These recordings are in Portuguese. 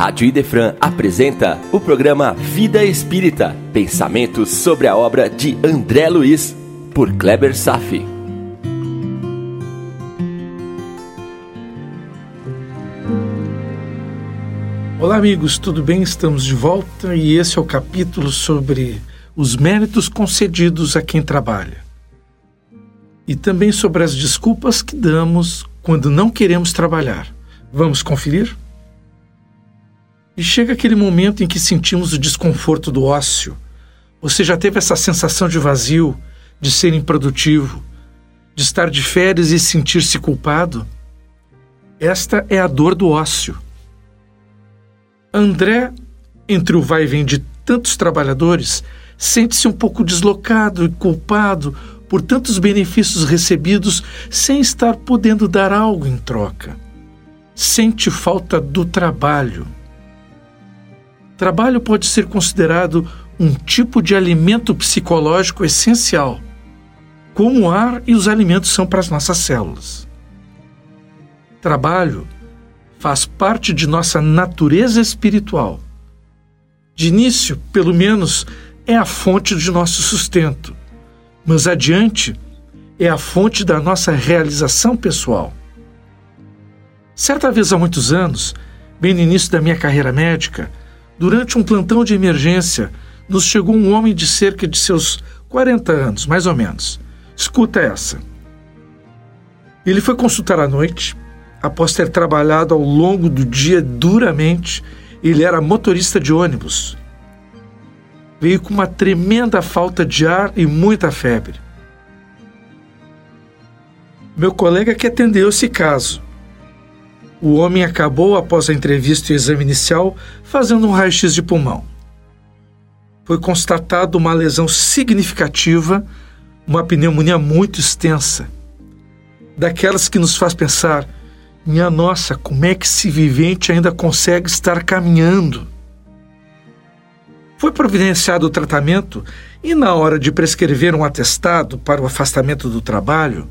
Rádio Idefran apresenta o programa Vida Espírita, pensamentos sobre a obra de André Luiz, por Kleber Safi. Olá amigos, tudo bem? Estamos de volta e esse é o capítulo sobre os méritos concedidos a quem trabalha. E também sobre as desculpas que damos quando não queremos trabalhar. Vamos conferir? E chega aquele momento em que sentimos o desconforto do ócio. Você já teve essa sensação de vazio, de ser improdutivo, de estar de férias e sentir-se culpado? Esta é a dor do ócio. André, entre o vai e vem de tantos trabalhadores, sente-se um pouco deslocado e culpado por tantos benefícios recebidos sem estar podendo dar algo em troca. Sente falta do trabalho Trabalho pode ser considerado um tipo de alimento psicológico essencial, como o ar e os alimentos são para as nossas células. Trabalho faz parte de nossa natureza espiritual. De início, pelo menos, é a fonte de nosso sustento, mas adiante é a fonte da nossa realização pessoal. Certa vez há muitos anos, bem no início da minha carreira médica, Durante um plantão de emergência, nos chegou um homem de cerca de seus 40 anos, mais ou menos. Escuta essa. Ele foi consultar à noite, após ter trabalhado ao longo do dia duramente. Ele era motorista de ônibus. Veio com uma tremenda falta de ar e muita febre. Meu colega que atendeu esse caso o homem acabou, após a entrevista e o exame inicial, fazendo um raio-x de pulmão. Foi constatado uma lesão significativa, uma pneumonia muito extensa. Daquelas que nos faz pensar: minha nossa, como é que esse vivente ainda consegue estar caminhando? Foi providenciado o tratamento e, na hora de prescrever um atestado para o afastamento do trabalho,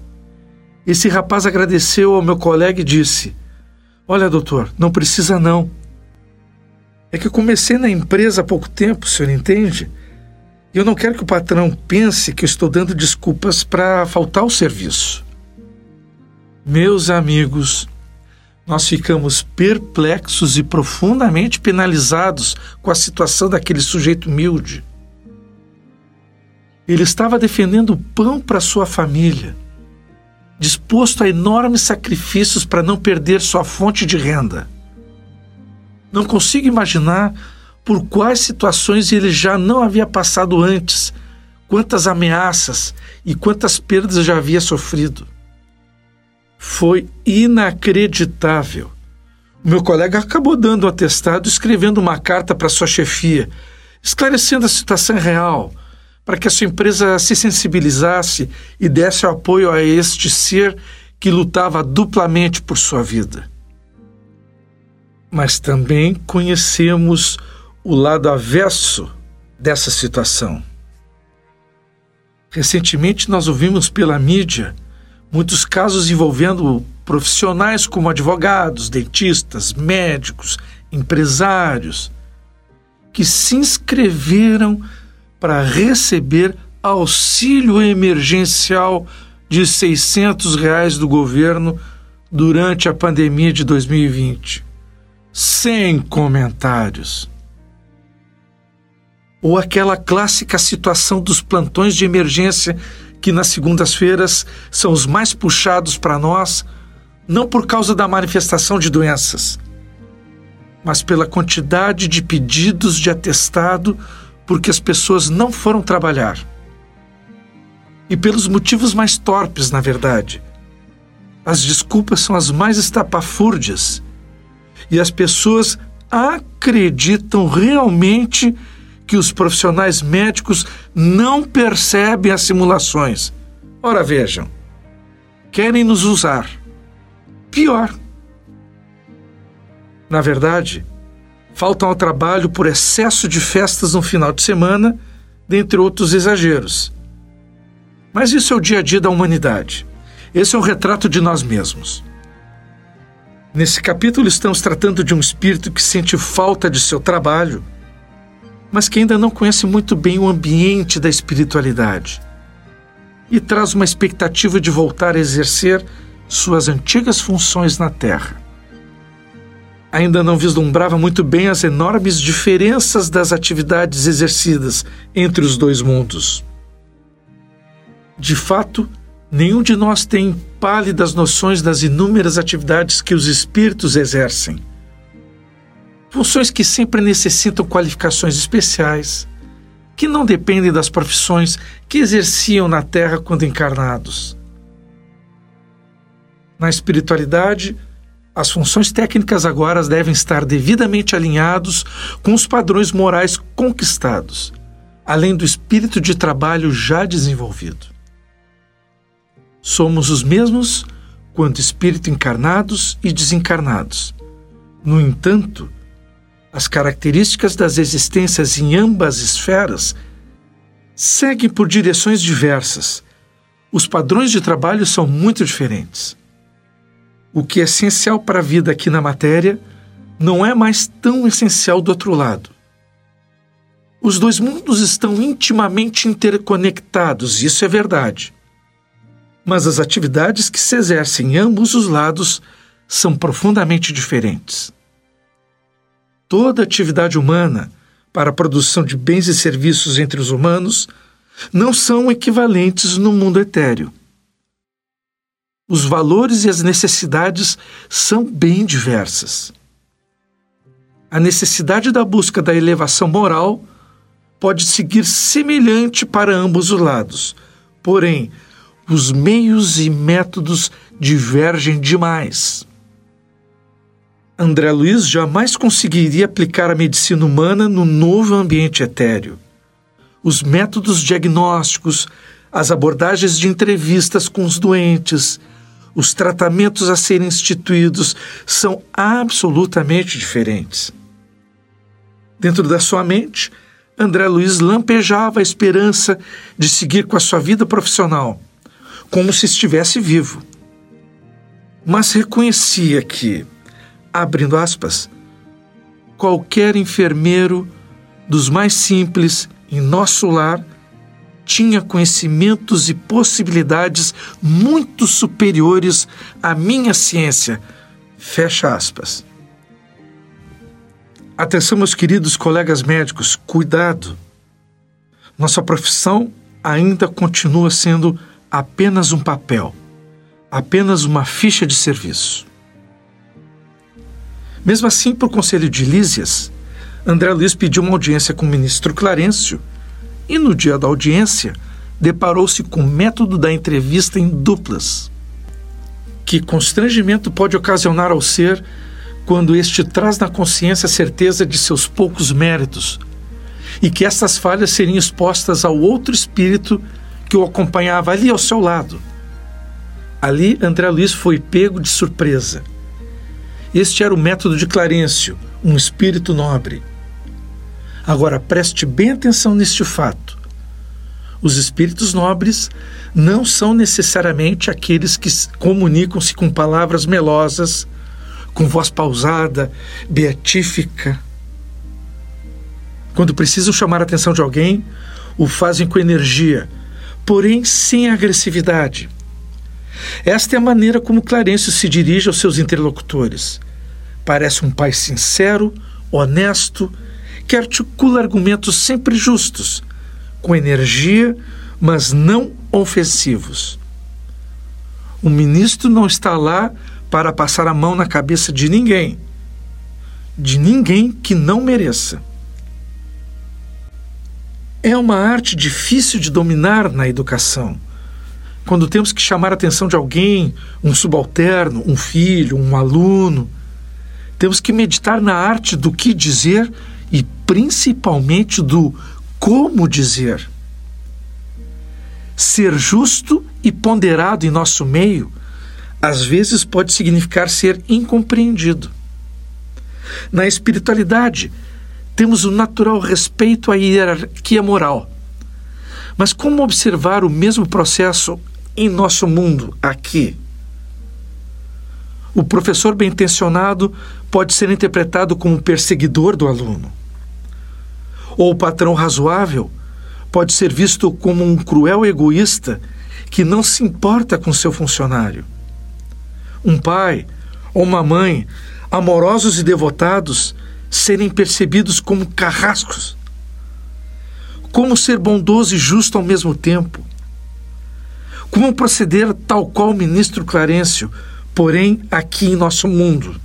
esse rapaz agradeceu ao meu colega e disse: Olha, doutor, não precisa não. É que eu comecei na empresa há pouco tempo, o senhor entende? E eu não quero que o patrão pense que eu estou dando desculpas para faltar o serviço. Meus amigos, nós ficamos perplexos e profundamente penalizados com a situação daquele sujeito humilde. Ele estava defendendo o pão para sua família disposto a enormes sacrifícios para não perder sua fonte de renda. Não consigo imaginar por quais situações ele já não havia passado antes, quantas ameaças e quantas perdas já havia sofrido. Foi inacreditável. O meu colega acabou dando um atestado escrevendo uma carta para sua chefia, esclarecendo a situação real, para que a sua empresa se sensibilizasse e desse apoio a este ser que lutava duplamente por sua vida. Mas também conhecemos o lado avesso dessa situação. Recentemente nós ouvimos pela mídia muitos casos envolvendo profissionais como advogados, dentistas, médicos, empresários, que se inscreveram para receber auxílio emergencial de 600 reais do governo durante a pandemia de 2020. Sem comentários. Ou aquela clássica situação dos plantões de emergência que nas segundas-feiras são os mais puxados para nós, não por causa da manifestação de doenças, mas pela quantidade de pedidos de atestado porque as pessoas não foram trabalhar. E pelos motivos mais torpes, na verdade. As desculpas são as mais estapafúrdias. E as pessoas acreditam realmente que os profissionais médicos não percebem as simulações. Ora, vejam, querem nos usar. Pior. Na verdade, faltam ao trabalho por excesso de festas no final de semana, dentre outros exageros. Mas isso é o dia a dia da humanidade. Esse é um retrato de nós mesmos. Nesse capítulo, estamos tratando de um espírito que sente falta de seu trabalho, mas que ainda não conhece muito bem o ambiente da espiritualidade e traz uma expectativa de voltar a exercer suas antigas funções na Terra. Ainda não vislumbrava muito bem as enormes diferenças das atividades exercidas entre os dois mundos. De fato, Nenhum de nós tem pálidas noções das inúmeras atividades que os espíritos exercem. Funções que sempre necessitam qualificações especiais, que não dependem das profissões que exerciam na Terra quando encarnados. Na espiritualidade, as funções técnicas agora devem estar devidamente alinhados com os padrões morais conquistados, além do espírito de trabalho já desenvolvido. Somos os mesmos quanto espírito encarnados e desencarnados. No entanto, as características das existências em ambas esferas seguem por direções diversas. Os padrões de trabalho são muito diferentes. O que é essencial para a vida aqui na matéria não é mais tão essencial do outro lado. Os dois mundos estão intimamente interconectados, isso é verdade mas as atividades que se exercem em ambos os lados são profundamente diferentes. Toda atividade humana para a produção de bens e serviços entre os humanos não são equivalentes no mundo etéreo. Os valores e as necessidades são bem diversas. A necessidade da busca da elevação moral pode seguir semelhante para ambos os lados, porém, os meios e métodos divergem demais. André Luiz jamais conseguiria aplicar a medicina humana no novo ambiente etéreo. Os métodos diagnósticos, as abordagens de entrevistas com os doentes, os tratamentos a serem instituídos são absolutamente diferentes. Dentro da sua mente, André Luiz lampejava a esperança de seguir com a sua vida profissional como se estivesse vivo. Mas reconhecia que, abrindo aspas, qualquer enfermeiro dos mais simples em nosso lar tinha conhecimentos e possibilidades muito superiores à minha ciência. Fecha aspas. Atenção, meus queridos colegas médicos, cuidado. Nossa profissão ainda continua sendo apenas um papel, apenas uma ficha de serviço. Mesmo assim, por conselho de Lísias, André Luiz pediu uma audiência com o ministro Clarencio e, no dia da audiência, deparou-se com o método da entrevista em duplas. Que constrangimento pode ocasionar ao ser quando este traz na consciência a certeza de seus poucos méritos e que estas falhas seriam expostas ao outro espírito que o acompanhava ali ao seu lado. Ali, André Luiz foi pego de surpresa. Este era o método de Clarencio, um espírito nobre. Agora preste bem atenção neste fato. Os espíritos nobres não são necessariamente aqueles que comunicam-se com palavras melosas, com voz pausada, beatífica. Quando precisam chamar a atenção de alguém, o fazem com energia, porém sem agressividade. Esta é a maneira como Clarencio se dirige aos seus interlocutores. Parece um pai sincero, honesto, que articula argumentos sempre justos, com energia, mas não ofensivos. O ministro não está lá para passar a mão na cabeça de ninguém, de ninguém que não mereça. É uma arte difícil de dominar na educação. Quando temos que chamar a atenção de alguém, um subalterno, um filho, um aluno, temos que meditar na arte do que dizer e principalmente do como dizer. Ser justo e ponderado em nosso meio às vezes pode significar ser incompreendido. Na espiritualidade, temos o natural respeito à hierarquia moral. Mas como observar o mesmo processo em nosso mundo aqui? O professor bem intencionado pode ser interpretado como perseguidor do aluno. Ou o patrão razoável pode ser visto como um cruel egoísta que não se importa com seu funcionário. Um pai ou uma mãe, amorosos e devotados, serem percebidos como carrascos. Como ser bondoso e justo ao mesmo tempo. Como proceder tal qual o ministro Clarencio, porém aqui em nosso mundo.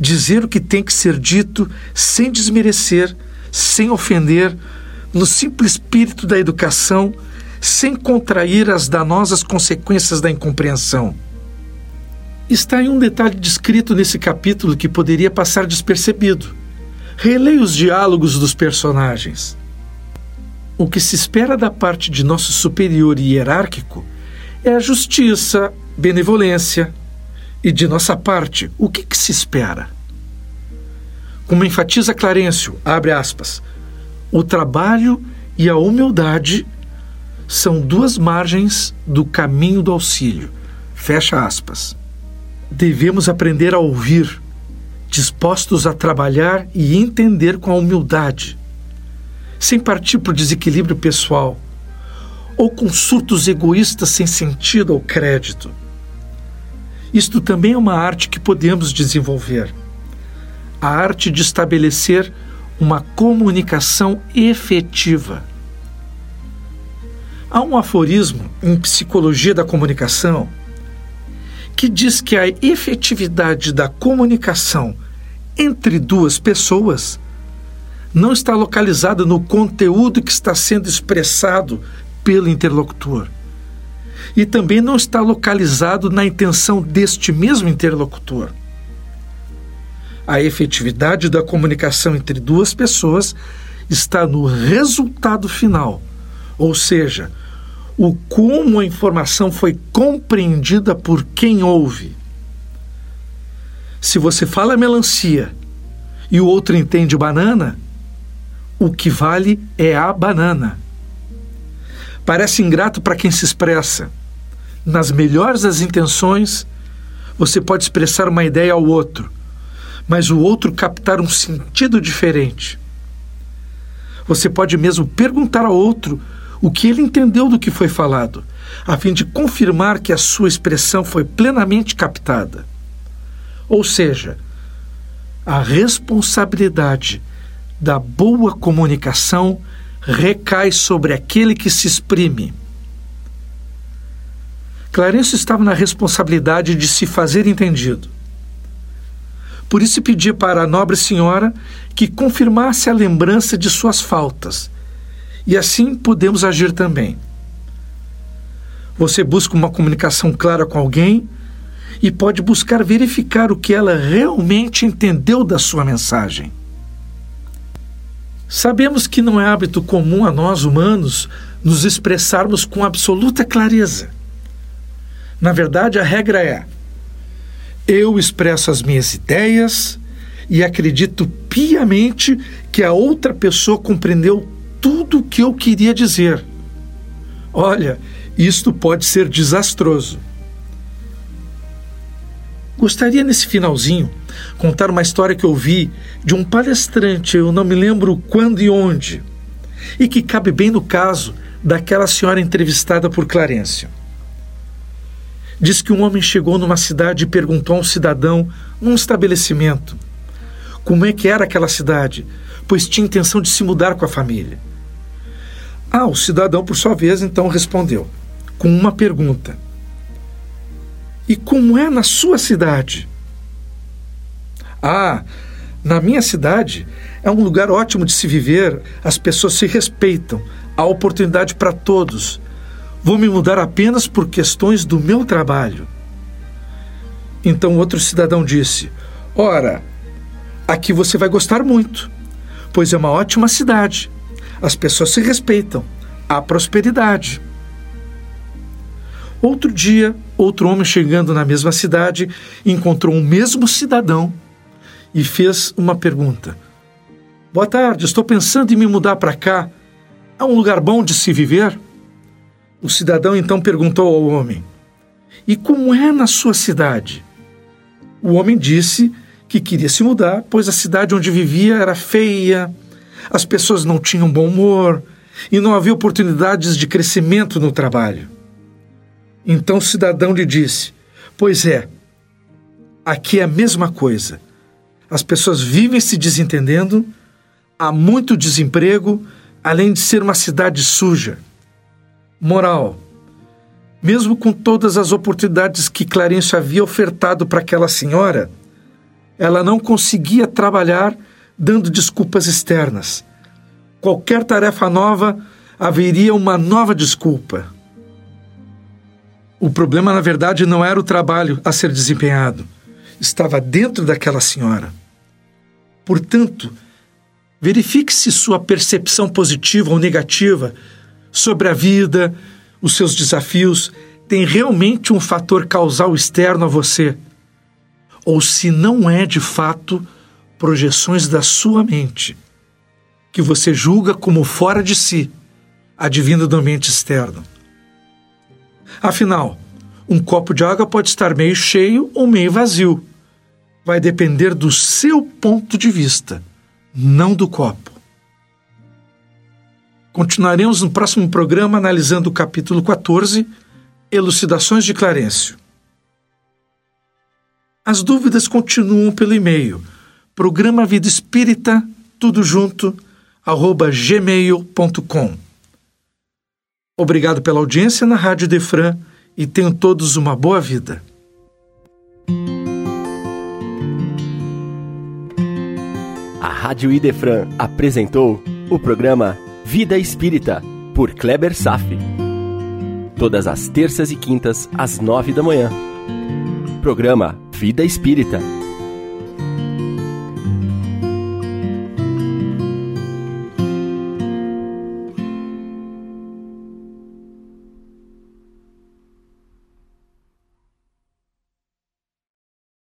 Dizer o que tem que ser dito sem desmerecer, sem ofender, no simples espírito da educação, sem contrair as danosas consequências da incompreensão. Está em um detalhe descrito nesse capítulo que poderia passar despercebido. Releia os diálogos dos personagens. O que se espera da parte de nosso superior hierárquico é a justiça, benevolência. E de nossa parte, o que, que se espera? Como enfatiza Clarencio, abre aspas, o trabalho e a humildade são duas margens do caminho do auxílio. Fecha aspas. Devemos aprender a ouvir, dispostos a trabalhar e entender com a humildade, sem partir para o desequilíbrio pessoal ou com surtos egoístas sem sentido ou crédito. Isto também é uma arte que podemos desenvolver. A arte de estabelecer uma comunicação efetiva Há um aforismo em psicologia da comunicação que diz que a efetividade da comunicação entre duas pessoas não está localizada no conteúdo que está sendo expressado pelo interlocutor. E também não está localizado na intenção deste mesmo interlocutor. A efetividade da comunicação entre duas pessoas está no resultado final, ou seja, o como a informação foi compreendida por quem ouve. Se você fala melancia e o outro entende banana, o que vale é a banana. Parece ingrato para quem se expressa. Nas melhores das intenções, você pode expressar uma ideia ao outro, mas o outro captar um sentido diferente. Você pode mesmo perguntar ao outro o que ele entendeu do que foi falado, a fim de confirmar que a sua expressão foi plenamente captada. Ou seja, a responsabilidade da boa comunicação recai sobre aquele que se exprime. Clarencio estava na responsabilidade de se fazer entendido. Por isso pedia para a nobre senhora que confirmasse a lembrança de suas faltas e assim podemos agir também. Você busca uma comunicação clara com alguém e pode buscar verificar o que ela realmente entendeu da sua mensagem. Sabemos que não é hábito comum a nós humanos nos expressarmos com absoluta clareza. Na verdade, a regra é: eu expresso as minhas ideias e acredito piamente que a outra pessoa compreendeu tudo o que eu queria dizer. Olha, isto pode ser desastroso. Gostaria nesse finalzinho contar uma história que eu vi de um palestrante, eu não me lembro quando e onde, e que cabe bem no caso daquela senhora entrevistada por Clarencio. Diz que um homem chegou numa cidade e perguntou a um cidadão num estabelecimento como é que era aquela cidade, pois tinha intenção de se mudar com a família. Ah, o cidadão, por sua vez, então respondeu com uma pergunta: E como é na sua cidade? Ah, na minha cidade é um lugar ótimo de se viver, as pessoas se respeitam, há oportunidade para todos. Vou me mudar apenas por questões do meu trabalho. Então outro cidadão disse: Ora, aqui você vai gostar muito, pois é uma ótima cidade as pessoas se respeitam, há prosperidade. Outro dia, outro homem chegando na mesma cidade encontrou o mesmo cidadão e fez uma pergunta. Boa tarde, estou pensando em me mudar para cá. É um lugar bom de se viver? O cidadão então perguntou ao homem: E como é na sua cidade? O homem disse que queria se mudar, pois a cidade onde vivia era feia, as pessoas não tinham bom humor e não havia oportunidades de crescimento no trabalho. Então o cidadão lhe disse: Pois é, aqui é a mesma coisa. As pessoas vivem se desentendendo, há muito desemprego, além de ser uma cidade suja. Moral: mesmo com todas as oportunidades que Clarencio havia ofertado para aquela senhora, ela não conseguia trabalhar dando desculpas externas. Qualquer tarefa nova haveria uma nova desculpa. O problema, na verdade, não era o trabalho a ser desempenhado, estava dentro daquela senhora. Portanto, verifique se sua percepção positiva ou negativa sobre a vida, os seus desafios, tem realmente um fator causal externo a você ou se não é de fato projeções da sua mente, que você julga como fora de si, advindo do ambiente externo. Afinal, um copo de água pode estar meio cheio ou meio vazio. Vai depender do seu ponto de vista, não do copo. Continuaremos no próximo programa analisando o capítulo 14, Elucidações de Clarencio. As dúvidas continuam pelo e-mail programa Vida Espírita, tudo junto, arroba gmail.com. Obrigado pela audiência na Rádio Defran e tenham todos uma boa vida. A Rádio Idefran apresentou o programa Vida Espírita, por Kleber Safi. Todas as terças e quintas, às nove da manhã. Programa Vida Espírita